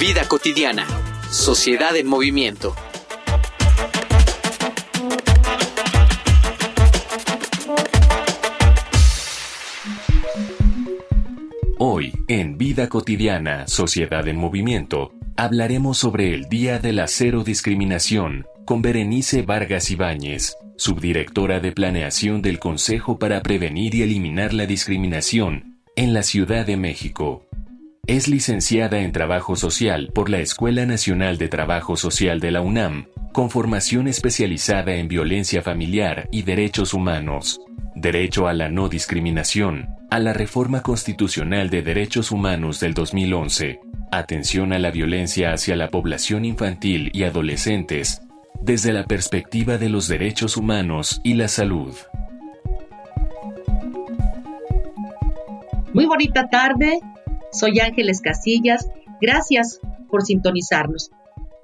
Vida cotidiana. Sociedad en movimiento. Hoy, en Vida cotidiana, Sociedad en movimiento, hablaremos sobre el Día de la Cero Discriminación con Berenice Vargas Ibáñez, subdirectora de planeación del Consejo para Prevenir y Eliminar la Discriminación en la Ciudad de México. Es licenciada en Trabajo Social por la Escuela Nacional de Trabajo Social de la UNAM, con formación especializada en violencia familiar y derechos humanos, derecho a la no discriminación, a la Reforma Constitucional de Derechos Humanos del 2011, atención a la violencia hacia la población infantil y adolescentes, desde la perspectiva de los derechos humanos y la salud. Muy bonita tarde, soy Ángeles Casillas. Gracias por sintonizarnos.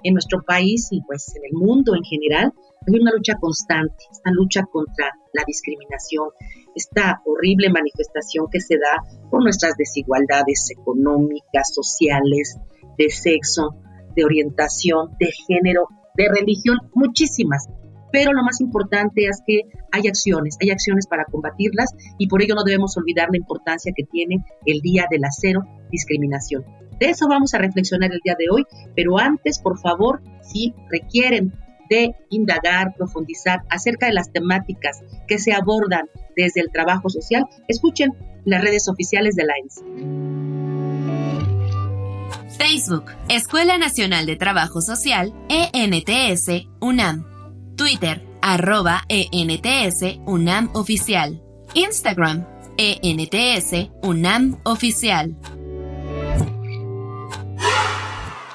En nuestro país y pues en el mundo en general hay una lucha constante, esta lucha contra la discriminación, esta horrible manifestación que se da por nuestras desigualdades económicas, sociales, de sexo, de orientación, de género, de religión, muchísimas. Pero lo más importante es que hay acciones, hay acciones para combatirlas y por ello no debemos olvidar la importancia que tiene el Día de la Cero Discriminación. De eso vamos a reflexionar el día de hoy, pero antes, por favor, si requieren de indagar, profundizar acerca de las temáticas que se abordan desde el trabajo social, escuchen las redes oficiales de la ENS. Facebook, Escuela Nacional de Trabajo Social, ENTS, UNAM. Twitter, arroba ENTS UNAM Oficial. Instagram, ENTS UNAM Oficial.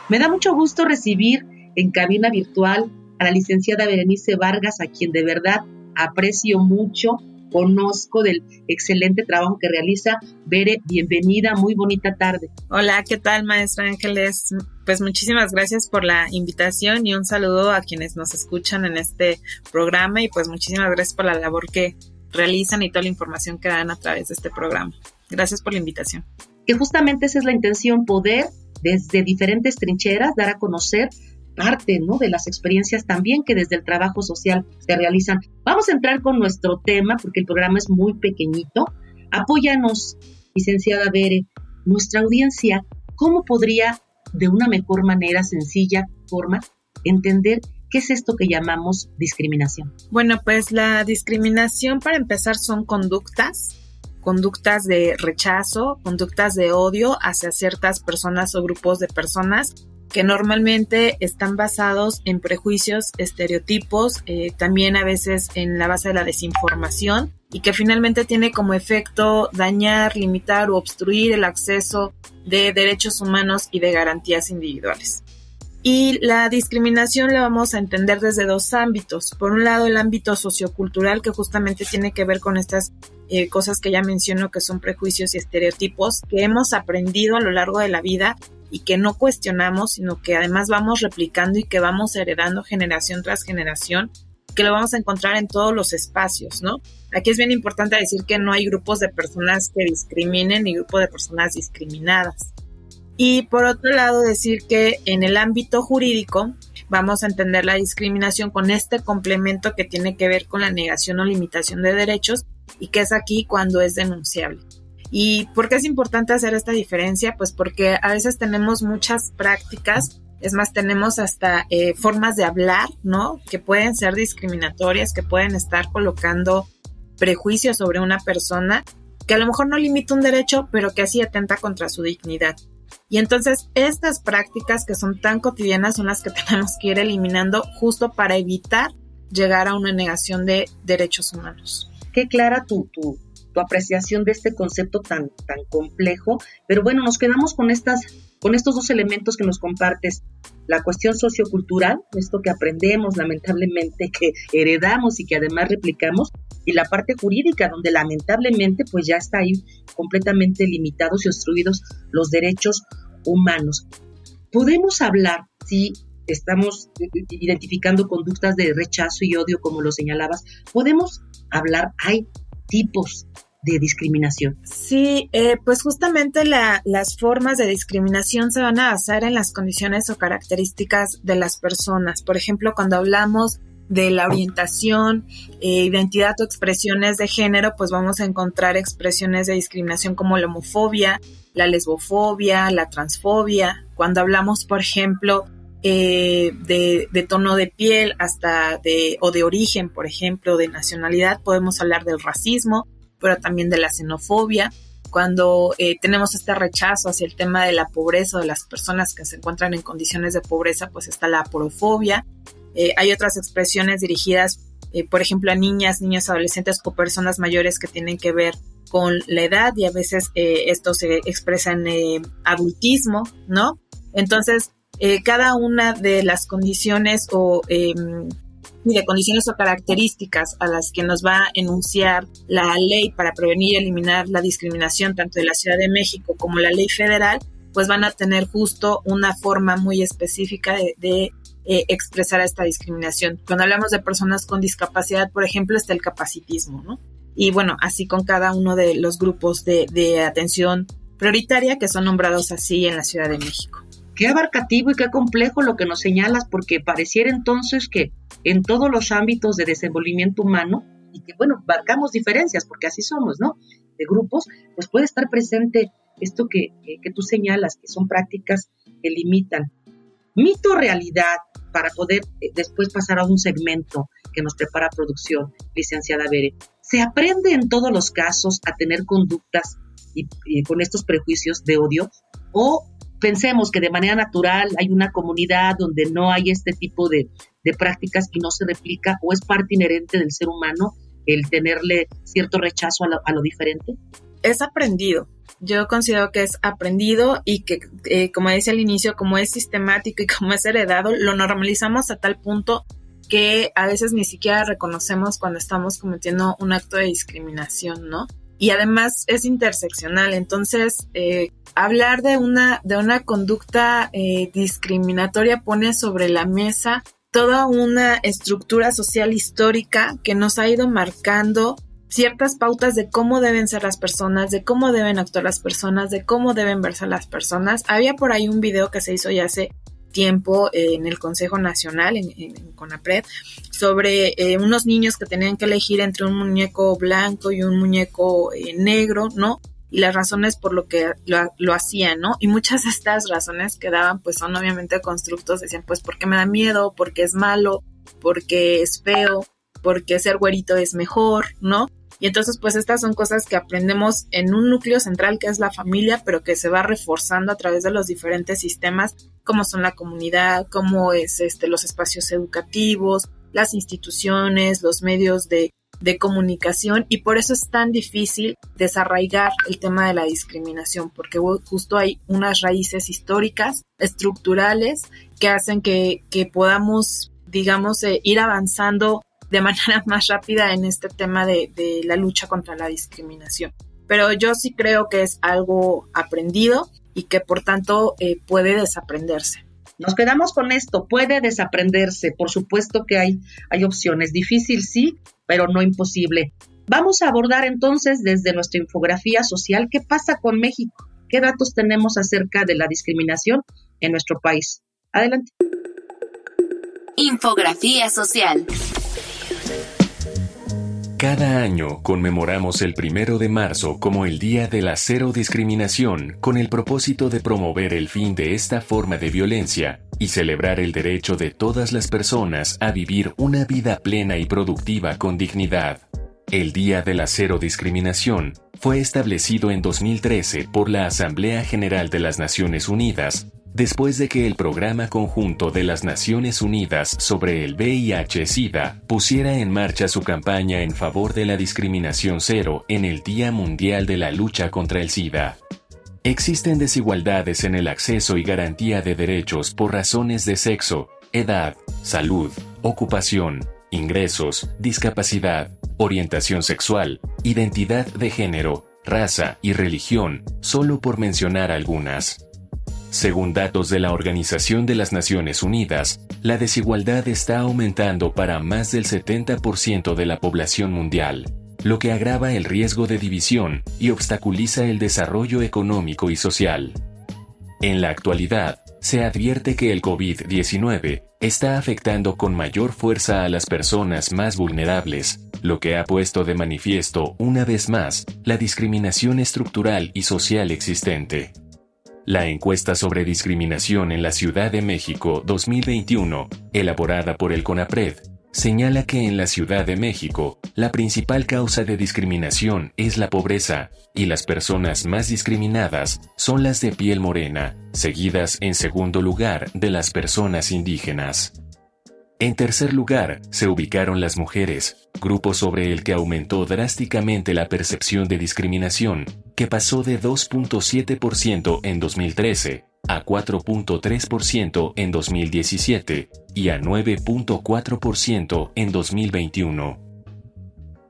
Me da mucho gusto recibir en cabina virtual a la licenciada Berenice Vargas, a quien de verdad aprecio mucho conozco del excelente trabajo que realiza. Bere, bienvenida, muy bonita tarde. Hola, ¿qué tal, maestra Ángeles? Pues muchísimas gracias por la invitación y un saludo a quienes nos escuchan en este programa y pues muchísimas gracias por la labor que realizan y toda la información que dan a través de este programa. Gracias por la invitación. Que justamente esa es la intención, poder desde diferentes trincheras dar a conocer parte ¿no? de las experiencias también que desde el trabajo social se realizan. Vamos a entrar con nuestro tema porque el programa es muy pequeñito. Apóyanos, licenciada Bere, nuestra audiencia, ¿cómo podría de una mejor manera, sencilla forma, entender qué es esto que llamamos discriminación? Bueno, pues la discriminación para empezar son conductas conductas de rechazo, conductas de odio hacia ciertas personas o grupos de personas que normalmente están basados en prejuicios, estereotipos, eh, también a veces en la base de la desinformación y que finalmente tiene como efecto dañar, limitar o obstruir el acceso de derechos humanos y de garantías individuales. Y la discriminación la vamos a entender desde dos ámbitos. Por un lado, el ámbito sociocultural, que justamente tiene que ver con estas eh, cosas que ya menciono, que son prejuicios y estereotipos que hemos aprendido a lo largo de la vida y que no cuestionamos, sino que además vamos replicando y que vamos heredando generación tras generación, que lo vamos a encontrar en todos los espacios, ¿no? Aquí es bien importante decir que no hay grupos de personas que discriminen ni grupos de personas discriminadas. Y por otro lado, decir que en el ámbito jurídico vamos a entender la discriminación con este complemento que tiene que ver con la negación o limitación de derechos y que es aquí cuando es denunciable. ¿Y por qué es importante hacer esta diferencia? Pues porque a veces tenemos muchas prácticas, es más, tenemos hasta eh, formas de hablar, ¿no? Que pueden ser discriminatorias, que pueden estar colocando prejuicios sobre una persona, que a lo mejor no limita un derecho, pero que así atenta contra su dignidad. Y entonces estas prácticas que son tan cotidianas son las que tenemos que ir eliminando justo para evitar llegar a una negación de derechos humanos. Qué clara tu, tu, tu apreciación de este concepto tan, tan complejo. Pero bueno, nos quedamos con estas con estos dos elementos que nos compartes, la cuestión sociocultural, esto que aprendemos lamentablemente, que heredamos y que además replicamos, y la parte jurídica, donde lamentablemente pues ya está ahí completamente limitados y obstruidos los derechos humanos. Podemos hablar, si estamos identificando conductas de rechazo y odio, como lo señalabas, podemos hablar, hay tipos de discriminación. Sí, eh, pues justamente las formas de discriminación se van a basar en las condiciones o características de las personas. Por ejemplo, cuando hablamos de la orientación, eh, identidad o expresiones de género, pues vamos a encontrar expresiones de discriminación como la homofobia, la lesbofobia, la transfobia. Cuando hablamos, por ejemplo, eh, de, tono de piel hasta de, o de origen, por ejemplo, de nacionalidad, podemos hablar del racismo, pero también de la xenofobia. Cuando eh, tenemos este rechazo hacia el tema de la pobreza o de las personas que se encuentran en condiciones de pobreza, pues está la aporofobia. Eh, hay otras expresiones dirigidas, por ejemplo, a niñas, niños, adolescentes o personas mayores que tienen que ver con la edad y a veces esto se expresa en adultismo, ¿no? Entonces, eh, cada una de las condiciones o em, condiciones o características a las que nos va a enunciar la ley para prevenir y eliminar la discriminación tanto de la Ciudad de México como la ley federal, pues van a tener justo una forma muy específica de, eh, expresar esta discriminación. Cuando hablamos de personas con discapacidad, por ejemplo, está el capacitismo, ¿no? Y bueno, así con cada uno de los grupos de atención prioritaria que son nombrados así en la Ciudad de México qué abarcativo y qué complejo lo que nos señalas, porque pareciera entonces que en todos los ámbitos de desenvolvimiento humano, y que bueno, marcamos diferencias, porque así somos, ¿no? De grupos, pues puede estar presente esto que, que, tú señalas, que son prácticas que limitan. Mito realidad, para poder eh, después pasar a un segmento que nos prepara producción, licenciada Bere. ¿Se aprende en todos los casos a tener conductas y con estos prejuicios de odio? ¿O pensemos que de manera natural hay una comunidad donde no hay este tipo de, prácticas y no se replica o es parte inherente del ser humano el tenerle cierto rechazo a lo, diferente? Es aprendido. Yo considero que es aprendido y que, eh, como decía al inicio, como es sistemático y como es heredado, lo normalizamos a tal punto que a veces ni siquiera reconocemos cuando estamos cometiendo un acto de discriminación, ¿no? Y además es interseccional. Entonces, eh, hablar de una, de una conducta eh, discriminatoria pone sobre la mesa toda una estructura social histórica que nos ha ido marcando ciertas pautas de cómo deben ser las personas, de cómo deben actuar las personas, de cómo deben verse las personas. Había por ahí un video que se hizo ya hace tiempo en el Consejo Nacional, en, CONAPRED, sobre eh, unos niños que tenían que elegir entre un muñeco blanco y un muñeco eh, negro, ¿no? Y las razones por lo que lo, hacían, ¿no? Y muchas de estas razones que daban, pues son obviamente constructos, decían, pues porque me da miedo, porque es malo, porque es feo, porque ser güerito es mejor, ¿no? Y entonces, pues estas son cosas que aprendemos en un núcleo central que es la familia, pero que se va reforzando a través de los diferentes sistemas, como son la comunidad, como es este, los espacios educativos, las instituciones, los medios de, de comunicación. Y por eso es tan difícil desarraigar el tema de la discriminación, porque justo hay unas raíces históricas, estructurales, que hacen que, que podamos, digamos, eh, ir avanzando de manera más rápida en este tema de, la lucha contra la discriminación. Pero yo sí creo que es algo aprendido y que por tanto eh, puede desaprenderse. Nos quedamos con esto, puede desaprenderse. Por supuesto que hay, hay opciones. Difícil sí, pero no imposible. Vamos a abordar entonces desde nuestra infografía social qué pasa con México, qué datos tenemos acerca de la discriminación en nuestro país. Adelante. Infografía social. Cada año conmemoramos el primero de marzo como el Día de la Cero Discriminación con el propósito de promover el fin de esta forma de violencia y celebrar el derecho de todas las personas a vivir una vida plena y productiva con dignidad. El Día de la Cero Discriminación fue establecido en 2013 por la Asamblea General de las Naciones Unidas después de que el Programa Conjunto de las Naciones Unidas sobre el VIH-Sida pusiera en marcha su campaña en favor de la discriminación cero en el Día Mundial de la Lucha contra el SIDA. Existen desigualdades en el acceso y garantía de derechos por razones de sexo, edad, salud, ocupación, ingresos, discapacidad, orientación sexual, identidad de género, raza y religión, solo por mencionar algunas. Según datos de la Organización de las Naciones Unidas, la desigualdad está aumentando para más del 70% de la población mundial lo que agrava el riesgo de división y obstaculiza el desarrollo económico y social. En la actualidad, se advierte que el COVID-19 está afectando con mayor fuerza a las personas más vulnerables, lo que ha puesto de manifiesto una vez más la discriminación estructural y social existente. La encuesta sobre discriminación en la Ciudad de México 2021, elaborada por el CONAPRED, señala que en la Ciudad de México, la principal causa de discriminación es la pobreza, y las personas más discriminadas son las de piel morena, seguidas en segundo lugar de las personas indígenas. En tercer lugar, se ubicaron las mujeres, grupo sobre el que aumentó drásticamente la percepción de discriminación, que pasó de 2.7% en 2013 a 4.3% en 2017 y a 9.4% en 2021.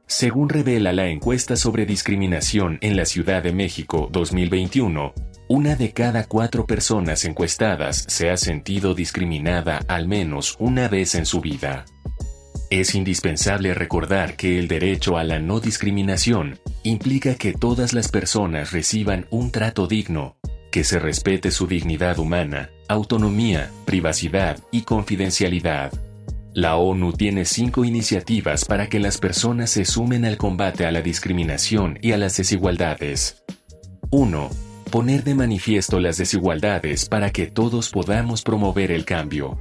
Según revela la encuesta sobre discriminación en la Ciudad de México 2021, una de cada cuatro personas encuestadas se ha sentido discriminada al menos una vez en su vida. Es indispensable recordar que el derecho a la no discriminación implica que todas las personas reciban un trato digno, que se respete su dignidad humana, autonomía, privacidad y confidencialidad. La ONU tiene cinco iniciativas para que las personas se sumen al combate a la discriminación y a las desigualdades. 1. Poner de manifiesto las desigualdades para que todos podamos promover el cambio.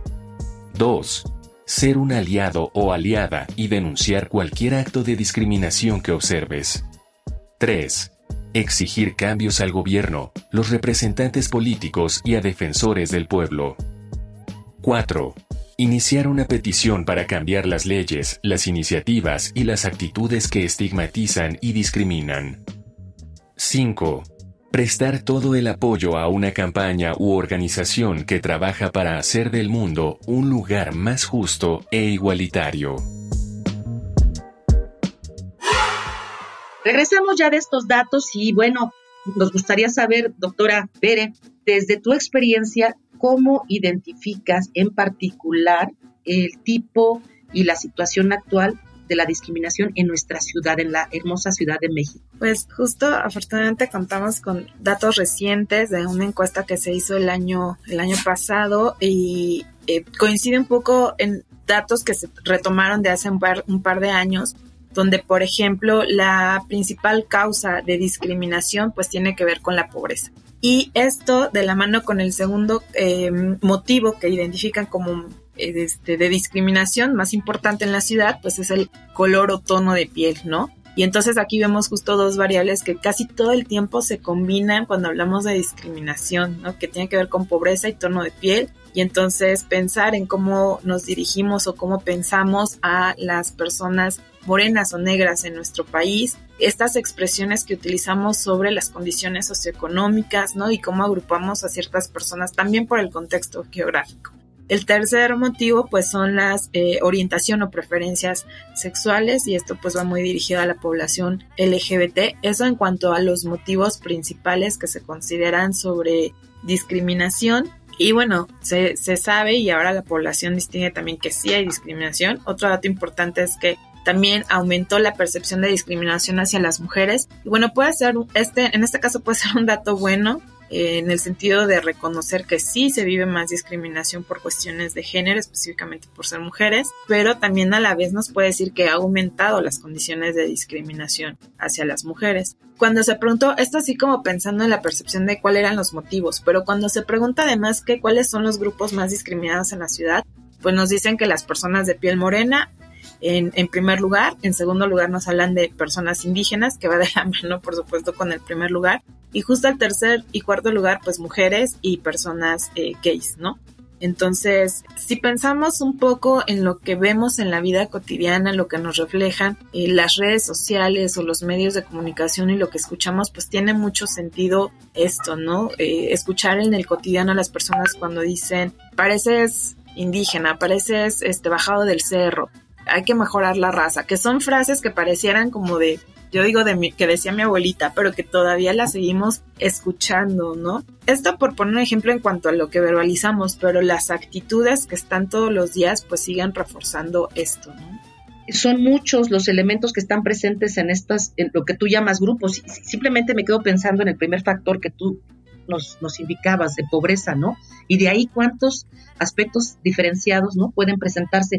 2. Ser un aliado o aliada y denunciar cualquier acto de discriminación que observes. 3 exigir cambios al gobierno, los representantes políticos y a defensores del pueblo. 4. Iniciar una petición para cambiar las leyes, las iniciativas y las actitudes que estigmatizan y discriminan. 5. Prestar todo el apoyo a una campaña u organización que trabaja para hacer del mundo un lugar más justo e igualitario. Regresamos ya de estos datos y bueno, nos gustaría saber, doctora Bere, desde tu experiencia, ¿cómo identificas en particular el tipo y la situación actual de la discriminación en nuestra ciudad, en la hermosa Ciudad de México? Pues justo afortunadamente contamos con datos recientes de una encuesta que se hizo el año, el año pasado y eh, coincide un poco en datos que se retomaron de hace un par, un par de años donde, por ejemplo, la principal causa de discriminación pues tiene que ver con la pobreza. Y esto de la mano con el segundo em, motivo que identifican como eh, este, de discriminación más importante en la ciudad, pues es el color o tono de piel, ¿no? Y entonces aquí vemos justo dos variables que casi todo el tiempo se combinan cuando hablamos de discriminación, ¿no? Que tiene que ver con pobreza y tono de piel. Y entonces pensar en cómo nos dirigimos o cómo pensamos a las personas morenas o negras en nuestro país, estas expresiones que utilizamos sobre las condiciones socioeconómicas, ¿no? Y cómo agrupamos a ciertas personas también por el contexto geográfico. El tercer motivo pues son las eh, orientación o preferencias sexuales y esto pues va muy dirigido a la población LGBT. Eso en cuanto a los motivos principales que se consideran sobre discriminación. Y bueno, se, se sabe y ahora la población distingue también que sí hay discriminación. Otro dato importante es que también aumentó la percepción de discriminación hacia las mujeres. Y bueno, puede ser, este, en este caso puede ser un dato bueno, en el sentido de reconocer que sí se vive más discriminación por cuestiones de género, específicamente por ser mujeres, pero también a la vez nos puede decir que ha aumentado las condiciones de discriminación hacia las mujeres. Cuando se preguntó, esto así como pensando en la percepción de cuáles eran los motivos, pero cuando se pregunta además que cuáles son los grupos más discriminados en la ciudad, pues nos dicen que las personas de piel morena, en, en, primer lugar. En segundo lugar nos hablan de personas indígenas, que va de la mano, por supuesto, con el primer lugar. Y justo al tercer y cuarto lugar, pues mujeres y personas eh, gays, ¿no? Entonces, si pensamos un poco en lo que vemos en la vida cotidiana, lo que nos reflejan eh, las redes sociales o los medios de comunicación y lo que escuchamos, pues tiene mucho sentido esto, ¿no? Eh, escuchar en el cotidiano a las personas cuando dicen, pareces indígena, pareces este bajado del cerro, hay que mejorar la raza, que son frases que parecieran como de yo digo de mi, que decía mi abuelita, pero que todavía la seguimos escuchando, ¿no? Esto por poner un ejemplo en cuanto a lo que verbalizamos, pero las actitudes que están todos los días pues siguen reforzando esto, ¿no? Son muchos los elementos que están presentes en estas, en lo que tú llamas grupos. Simplemente me quedo pensando en el primer factor que tú nos, nos, indicabas de pobreza, ¿no? Y de ahí cuántos aspectos diferenciados, ¿no? Pueden presentarse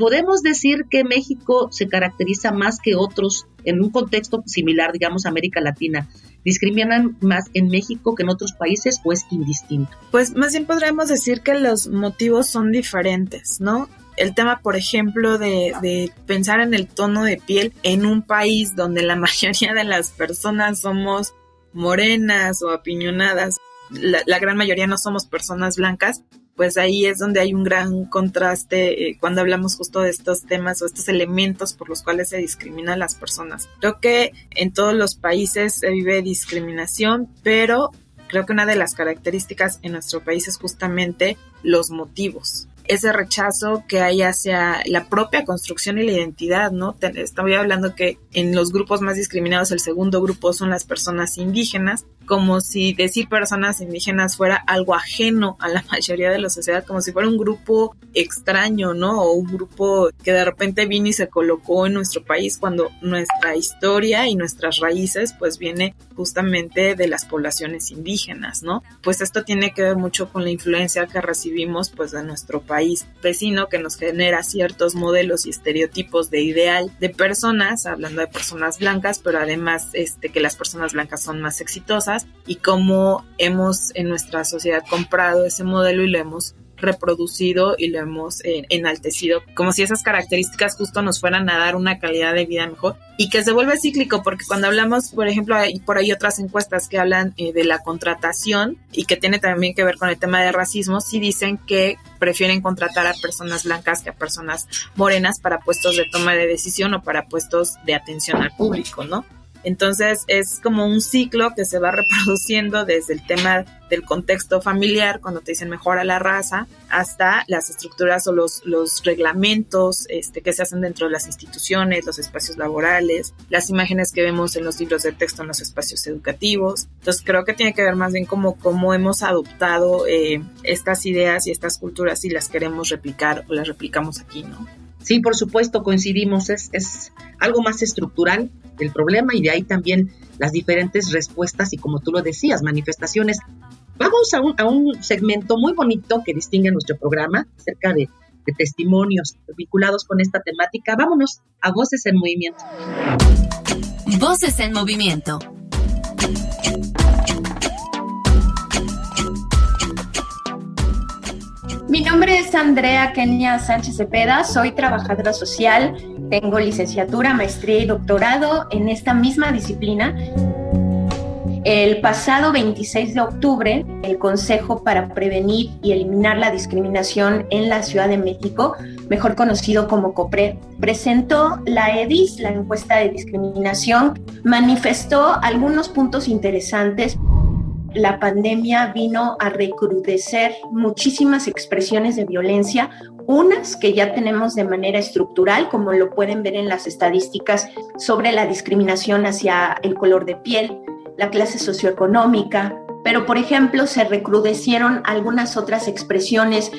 podemos decir que México se caracteriza más que otros en un contexto similar, digamos, América Latina. ¿Discriminan más en México que en otros países o es indistinto? Pues más bien podríamos decir que los motivos son diferentes, ¿no? el tema, por ejemplo, de, pensar en el tono de piel en un país donde la mayoría de las personas somos morenas o apiñonadas, la, gran mayoría no somos personas blancas, pues ahí es donde hay un gran contraste eh, cuando hablamos justo de estos temas o estos elementos por los cuales se discriminan las personas. Creo que en todos los países se vive discriminación, pero creo que una de las características en nuestro país es justamente los motivos ese rechazo que hay hacia la propia construcción y la identidad, ¿no? Estoy hablando que en los grupos más discriminados el segundo grupo son las personas indígenas, como si decir personas indígenas fuera algo ajeno a la mayoría de la sociedad, como si fuera un grupo extraño, ¿no? O un grupo que de repente vino y se colocó en nuestro país cuando nuestra historia y nuestras raíces pues viene justamente de las poblaciones indígenas, ¿no? Pues esto tiene que ver mucho con la influencia que recibimos pues de nuestro país vecino que nos genera ciertos modelos y estereotipos de ideal de personas, hablando de personas blancas, pero además este que las personas blancas son más exitosas y cómo hemos en nuestra sociedad comprado ese modelo y lo hemos reproducido y lo hemos eh, enaltecido, como si esas características justo nos fueran a dar una calidad de vida mejor y que se vuelve cíclico, porque cuando hablamos, por ejemplo, hay por ahí otras encuestas que hablan eh, de la contratación y que tiene también que ver con el tema de racismo, sí dicen que prefieren contratar a personas blancas que a personas morenas para puestos de toma de decisión o para puestos de atención al público, ¿no? Entonces es como un ciclo que se va reproduciendo desde el tema del contexto familiar, cuando te dicen mejora la raza, hasta las estructuras o los, reglamentos este, que se hacen dentro de las instituciones, los espacios laborales, las imágenes que vemos en los libros de texto en los espacios educativos. Entonces creo que tiene que ver más bien como cómo hemos adoptado eh, estas ideas y estas culturas y las queremos replicar o las replicamos aquí, ¿no? Sí, por supuesto, coincidimos, es, es algo más estructural el problema y de ahí también las diferentes respuestas y como tú lo decías, manifestaciones. Vamos a un, a un segmento muy bonito que distingue nuestro programa acerca de, de testimonios vinculados con esta temática. Vámonos a Voces en Movimiento. Voces en Movimiento. Mi nombre es Andrea Kenia Sánchez Cepeda, soy trabajadora social, tengo licenciatura, maestría y doctorado en esta misma disciplina. El pasado 26 de octubre, el Consejo para Prevenir y Eliminar la Discriminación en la Ciudad de México, mejor conocido como COPRE, presentó la EDIS, la encuesta de discriminación, manifestó algunos puntos interesantes la pandemia vino a recrudecer muchísimas expresiones de violencia, unas que ya tenemos de manera estructural, como lo pueden ver en las estadísticas sobre la discriminación hacia el color de piel, la clase socioeconómica, pero por ejemplo se recrudecieron algunas otras expresiones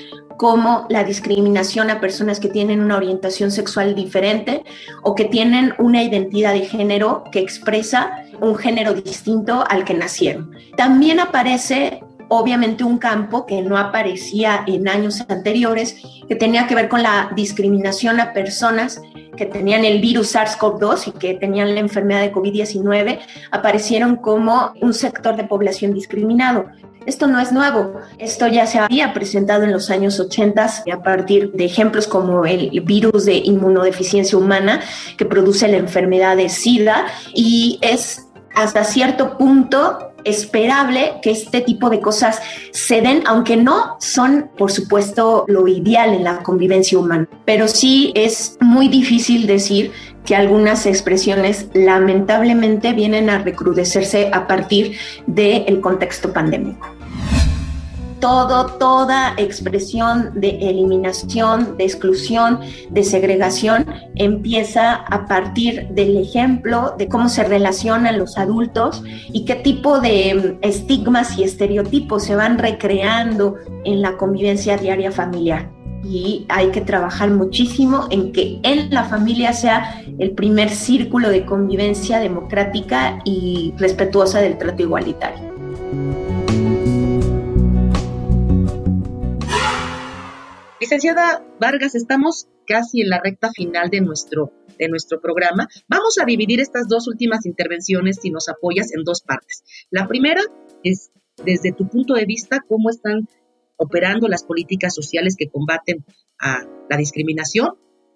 como la discriminación a personas que tienen una orientación sexual diferente o que tienen una identidad de género que expresa un género distinto al que nacieron. También aparece obviamente un campo que no aparecía en años anteriores, que tenía que ver con la discriminación a personas que tenían el virus SARS-CoV-2 y que tenían la enfermedad de COVID-19, aparecieron como un sector de población discriminado. Esto no es nuevo, esto ya se había presentado en los años 80 a partir de ejemplos como el virus de inmunodeficiencia humana que produce la enfermedad de SIDA y es hasta cierto punto esperable que este tipo de cosas se den, aunque no son, por supuesto, lo ideal en la convivencia humana. Pero sí es muy difícil decir que algunas expresiones lamentablemente vienen a recrudecerse a partir del contexto pandémico todo, toda expresión de eliminación, de exclusión, de segregación empieza a partir del ejemplo de cómo se relacionan los adultos y qué tipo de mm, estigmas y estereotipos se van recreando en la convivencia diaria familiar. Y hay que trabajar muchísimo en que en la familia sea el primer círculo de convivencia democrática y respetuosa del trato igualitario. Licenciada Vargas, estamos casi en la recta final de nuestro, de nuestro programa. Vamos a dividir estas dos últimas intervenciones, si nos apoyas, en dos partes. La primera es, desde tu punto de vista, cómo están operando las políticas sociales que combaten a la discriminación.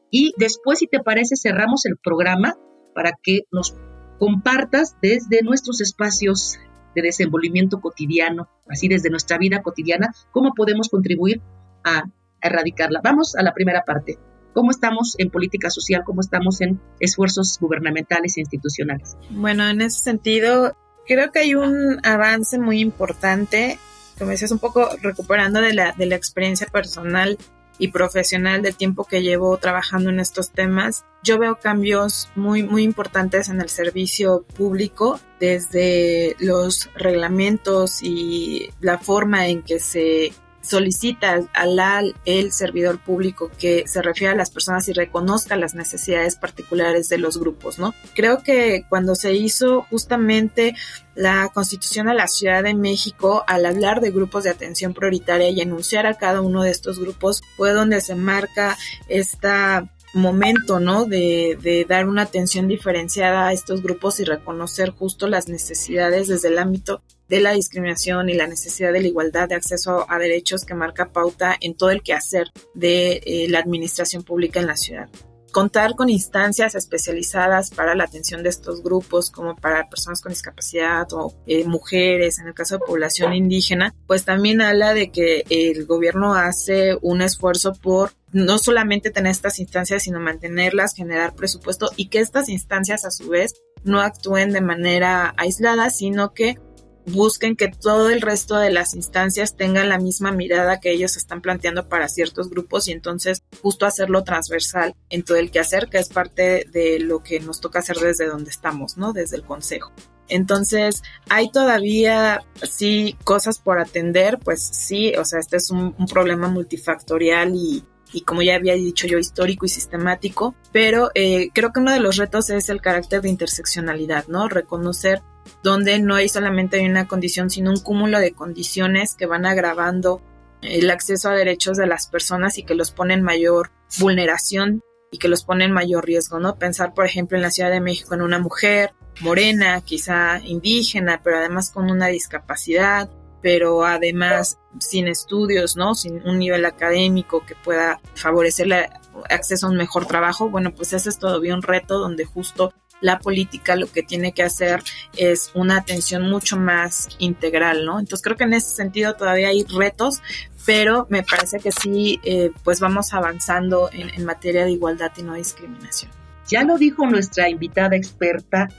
Y después, si te parece, cerramos el programa para que nos compartas desde nuestros espacios de desenvolvimiento cotidiano, así desde nuestra vida cotidiana, cómo podemos contribuir a erradicarla. Vamos a la primera parte. ¿Cómo estamos en política social? ¿Cómo estamos en esfuerzos gubernamentales e institucionales? Bueno, en ese sentido, creo que hay un avance muy importante, como decías, un poco recuperando de la, de la experiencia personal y profesional del tiempo que llevo trabajando en estos temas, yo veo cambios muy, muy importantes en el servicio público, desde los reglamentos y la forma en que se solicita al el servidor público que se refiera a las personas y reconozca las necesidades particulares de los grupos, ¿no? Creo que cuando se hizo justamente la Constitución de la Ciudad de México, al hablar de grupos de atención prioritaria y enunciar a cada uno de estos grupos, fue donde se marca esta momento, ¿no? De, de, dar una atención diferenciada a estos grupos y reconocer justo las necesidades desde el ámbito de la discriminación y la necesidad de la igualdad de acceso a derechos que marca pauta en todo el quehacer de eh, la administración pública en la ciudad. Contar con instancias especializadas para la atención de estos grupos, como para personas con discapacidad o eh, mujeres, en el caso de población indígena, pues también habla de que el gobierno hace un esfuerzo por no solamente tener estas instancias, sino mantenerlas, generar presupuesto y que estas instancias a su vez no actúen de manera aislada, sino que busquen que todo el resto de las instancias tengan la misma mirada que ellos están planteando para ciertos grupos y entonces justo hacerlo transversal en todo el quehacer, que es parte de lo que nos toca hacer desde donde estamos, ¿no? Desde el consejo. Entonces, hay todavía, sí, cosas por atender, pues sí, o sea, este es un, problema multifactorial y, y como ya había dicho yo, histórico y sistemático, pero eh, creo que uno de los retos es el carácter de interseccionalidad, ¿no? Reconocer donde no hay solamente una condición, sino un cúmulo de condiciones que van agravando el acceso a derechos de las personas y que los ponen mayor vulneración y que los ponen mayor riesgo, ¿no? Pensar, por ejemplo, en la Ciudad de México en una mujer morena, quizá indígena, pero además con una discapacidad, pero además sin estudios, ¿no? Sin un nivel académico que pueda favorecerle acceso a un mejor trabajo, bueno, pues ese es todavía un reto donde justo la política lo que tiene que hacer es una atención mucho más integral, ¿no? Entonces creo que en ese sentido todavía hay retos, pero me parece que sí, eh, pues vamos avanzando en materia de igualdad y no discriminación. Ya lo dijo nuestra invitada experta,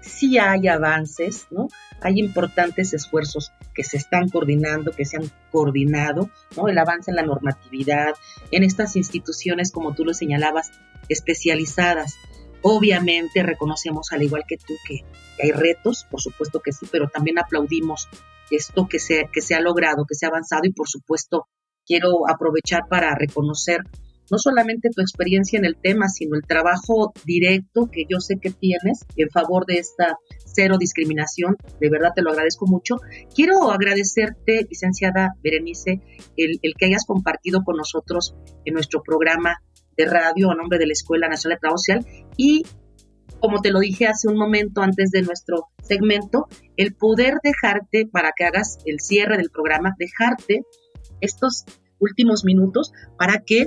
sí hay avances, ¿no? Hay importantes esfuerzos que se están coordinando, que se han coordinado, ¿no? El avance en la normatividad, en estas instituciones, como tú lo señalabas, especializadas Obviamente reconocemos, al igual que tú, que, hay retos, por supuesto que sí, pero también aplaudimos esto que se, que se ha logrado, que se ha avanzado y por supuesto quiero aprovechar para reconocer no solamente tu experiencia en el tema, sino el trabajo directo que yo sé que tienes en favor de esta cero discriminación. De verdad te lo agradezco mucho. Quiero agradecerte, licenciada Berenice, el, el que hayas compartido con nosotros en nuestro programa de radio a nombre de la Escuela Nacional de Trabajo Social y como te lo dije hace un momento antes de nuestro segmento, el poder dejarte para que hagas el cierre del programa, dejarte estos últimos minutos para que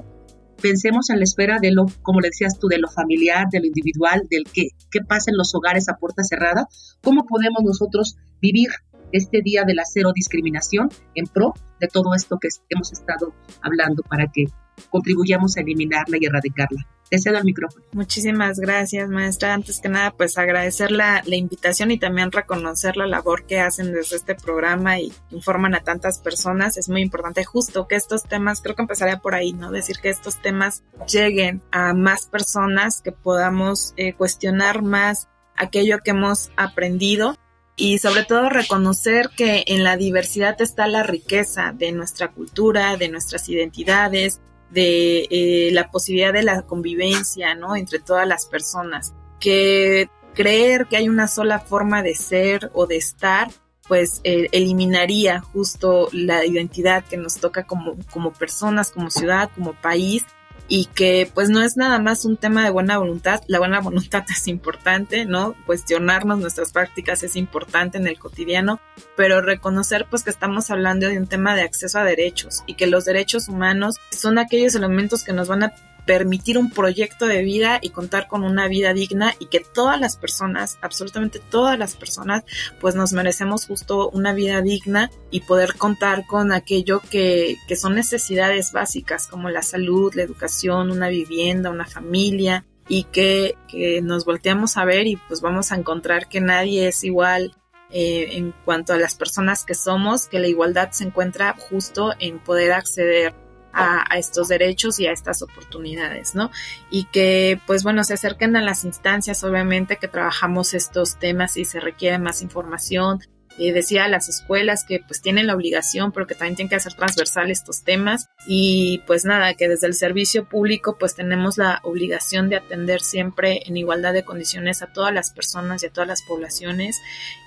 pensemos en la espera de lo, como le decías tú, de lo familiar, de lo individual, del qué, qué pasa en los hogares a puerta cerrada, cómo podemos nosotros vivir este día de la cero discriminación en pro de todo esto que hemos estado hablando para que contribuyamos a eliminarla y erradicarla. Te cedo el micrófono. Muchísimas gracias, maestra. Antes que nada, pues agradecer la, invitación y también reconocer la labor que hacen desde este programa y informan a tantas personas. Es muy importante justo que estos temas, creo que empezaría por ahí, ¿no? Decir que estos temas lleguen a más personas, que podamos eh, cuestionar más aquello que hemos aprendido y sobre todo reconocer que en la diversidad está la riqueza de nuestra cultura, de nuestras identidades, de eh, la posibilidad de la convivencia, ¿no? Entre todas las personas. Que creer que hay una sola forma de ser o de estar, pues eh, eliminaría justo la identidad que nos toca como, como personas, como ciudad, como país y que pues no es nada más un tema de buena voluntad, la buena voluntad es importante, ¿no? Cuestionarnos nuestras prácticas es importante en el cotidiano, pero reconocer pues que estamos hablando de un tema de acceso a derechos y que los derechos humanos son aquellos elementos que nos van a permitir un proyecto de vida y contar con una vida digna y que todas las personas, absolutamente todas las personas, pues nos merecemos justo una vida digna y poder contar con aquello que, que son necesidades básicas como la salud, la educación, una vivienda, una familia y que, que nos volteamos a ver y pues vamos a encontrar que nadie es igual eh, en cuanto a las personas que somos, que la igualdad se encuentra justo en poder acceder a, estos derechos y a estas oportunidades, ¿no? Y que, pues bueno, se acerquen a las instancias, obviamente, que trabajamos estos temas y se requiere más información. Eh, decía las escuelas que pues tienen la obligación, pero que también tienen que hacer transversal estos temas. Y pues nada, que desde el servicio público pues tenemos la obligación de atender siempre en igualdad de condiciones a todas las personas y a todas las poblaciones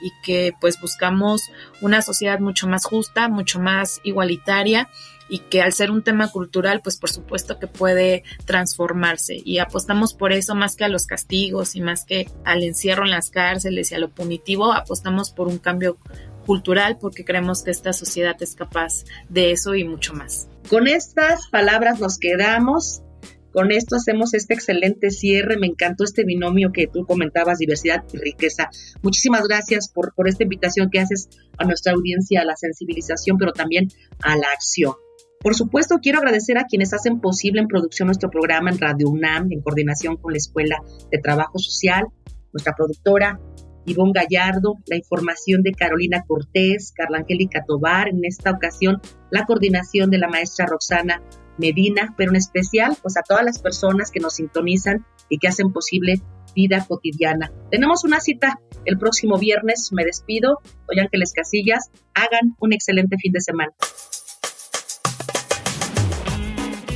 y que pues buscamos una sociedad mucho más justa, mucho más igualitaria y que al ser un tema cultural, pues por supuesto que puede transformarse y apostamos por eso más que a los castigos y más que al encierro en las cárceles y a lo punitivo, apostamos por un cambio cultural porque creemos que esta sociedad es capaz de eso y mucho más. Con estas palabras nos quedamos. Con esto hacemos este excelente cierre. Me encantó este binomio que tú comentabas, diversidad y riqueza. Muchísimas gracias por, por esta invitación que haces a nuestra audiencia, a la sensibilización, pero también a la acción. Por supuesto, quiero agradecer a quienes hacen posible en producción nuestro programa en Radio UNAM, en coordinación con la Escuela de Trabajo Social, nuestra productora Ivonne Gallardo, la información de Carolina Cortés, Carla Angélica Tobar, en esta ocasión la coordinación de la maestra Roxana Medina, pero en especial pues a todas las personas que nos sintonizan y que hacen posible vida cotidiana. Tenemos una cita el próximo viernes, me despido, soy Ángeles Casillas, hagan un excelente fin de semana.